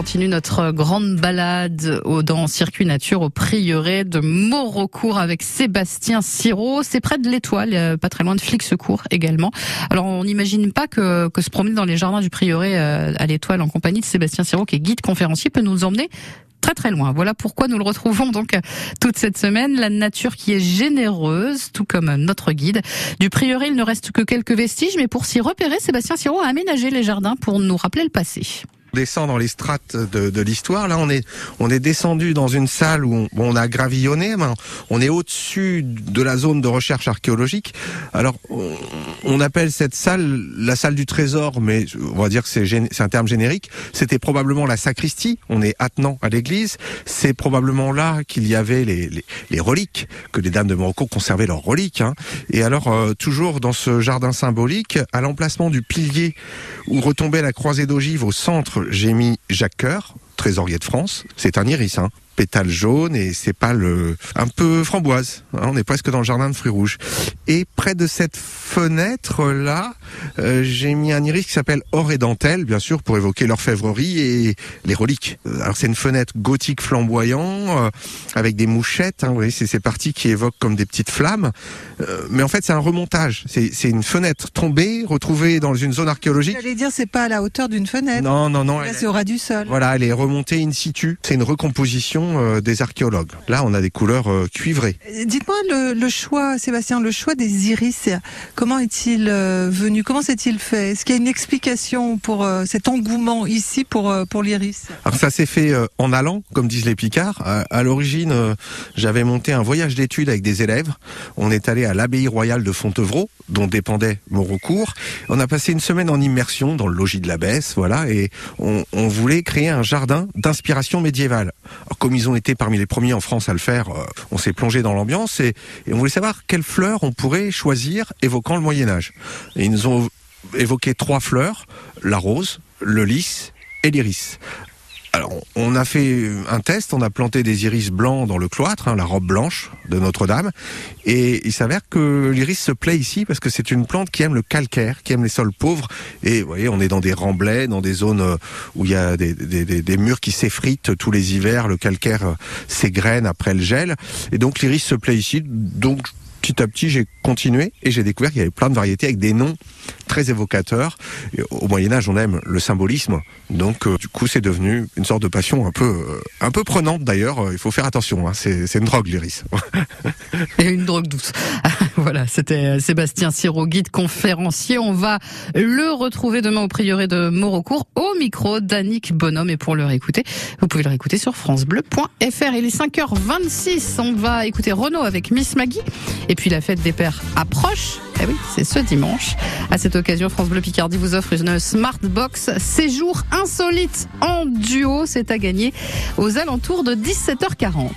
continue notre grande balade au, dans Circuit Nature au prieuré de Maurecourt avec Sébastien Siro. C'est près de l'Étoile, euh, pas très loin de Flix-Secours également. Alors on n'imagine pas que, que se promener dans les jardins du prieuré euh, à l'Étoile en compagnie de Sébastien Siro, qui est guide conférencier, peut nous emmener très très loin. Voilà pourquoi nous le retrouvons donc toute cette semaine. La nature qui est généreuse, tout comme notre guide. Du prieuré, il ne reste que quelques vestiges, mais pour s'y repérer, Sébastien Siro a aménagé les jardins pour nous rappeler le passé descend dans les strates de, de l'histoire. Là, on est on est descendu dans une salle où on, on a gravillonné. Mais on est au-dessus de la zone de recherche archéologique. Alors, on, appelle cette salle la salle du trésor, mais on va dire que c'est c'est un terme générique. C'était probablement la sacristie. On est attenant à l'église. C'est probablement là qu'il y avait les, les, les, reliques que les dames de Morocco conservaient leurs reliques. Hein. Et alors, euh, toujours dans ce jardin symbolique, à l'emplacement du pilier où retombait la croisée d'ogive au centre j'ai mis Jacques Coeur, trésorier de France. C'est un iris, hein pétales jaunes et c'est pas le un peu framboise. Hein, on est presque dans le jardin de fruits rouges. Et près de cette fenêtre là, euh, j'ai mis un iris qui s'appelle or et dentelle, bien sûr, pour évoquer l'orfèvrerie et les reliques. Alors c'est une fenêtre gothique flamboyant euh, avec des mouchettes. Hein, vous voyez, c'est ces parties qui évoquent comme des petites flammes. Euh, mais en fait, c'est un remontage. C'est une fenêtre tombée, retrouvée dans une zone archéologique. J'allais dire, c'est pas à la hauteur d'une fenêtre. Non, non, non. Là, c'est au ras du sol. Voilà, elle est remontée in situ. C'est une recomposition euh, des archéologues. Là, on a des couleurs euh, cuivrées. Dites-moi le, le, choix, Sébastien, le choix des iris, comment est-il euh, venu? Comment s'est-il fait? Est-ce qu'il y a une explication pour cet engouement ici pour, pour l'iris? Alors ça s'est fait en allant, comme disent les Picards. À, l'origine, j'avais monté un voyage d'études avec des élèves. On est allé à l'abbaye royale de Fontevraud, dont dépendait Maurecourt. On a passé une semaine en immersion dans le logis de l'abbesse, voilà, et on, on voulait créer un jardin d'inspiration médiévale. Alors, comme ils ont été parmi les premiers en France à le faire, euh, on s'est plongé dans l'ambiance et, on voulait savoir quelles fleurs on pourrait choisir évoquant le Moyen Âge. Ils nous ont évoqué trois fleurs, la rose, le lys et l'iris. Alors, on a fait un test, on a planté des iris blancs dans le cloître, hein, la robe blanche de Notre-Dame, et il s'avère que l'iris se plaît ici parce que c'est une plante qui aime le calcaire, qui aime les sols pauvres, et vous voyez, on est dans des remblais, dans des zones euh, où il y a des, des, murs qui s'effritent tous les hivers, le calcaire euh, s'égrène après le gel, et donc l'iris se plaît ici, donc petit à petit, j'ai continué et j'ai découvert qu'il y avait plein de variétés avec des noms très évocateurs. Et au Moyen Âge, on aime le symbolisme, donc euh, du coup, c'est devenu une sorte de passion un peu, euh, un peu prenante d'ailleurs. Il faut faire attention, hein. c'est une drogue l'iris. et une drogue douce. voilà, c'était Sébastien Siro, guide conférencier. On va le retrouver demain au prieuré de Maurecourt au micro d'Annick Bonhomme. Et pour le réécouter, vous pouvez le réécouter sur francebleu.fr. Il est 5h26. On va écouter Renault avec Miss Maggie. Et puis la fête des pères approche. Eh oui, c'est ce dimanche. À cette occasion, France Bleu Picardie vous offre une Smart Box séjour insolite en duo. C'est à gagner aux alentours de 17h40.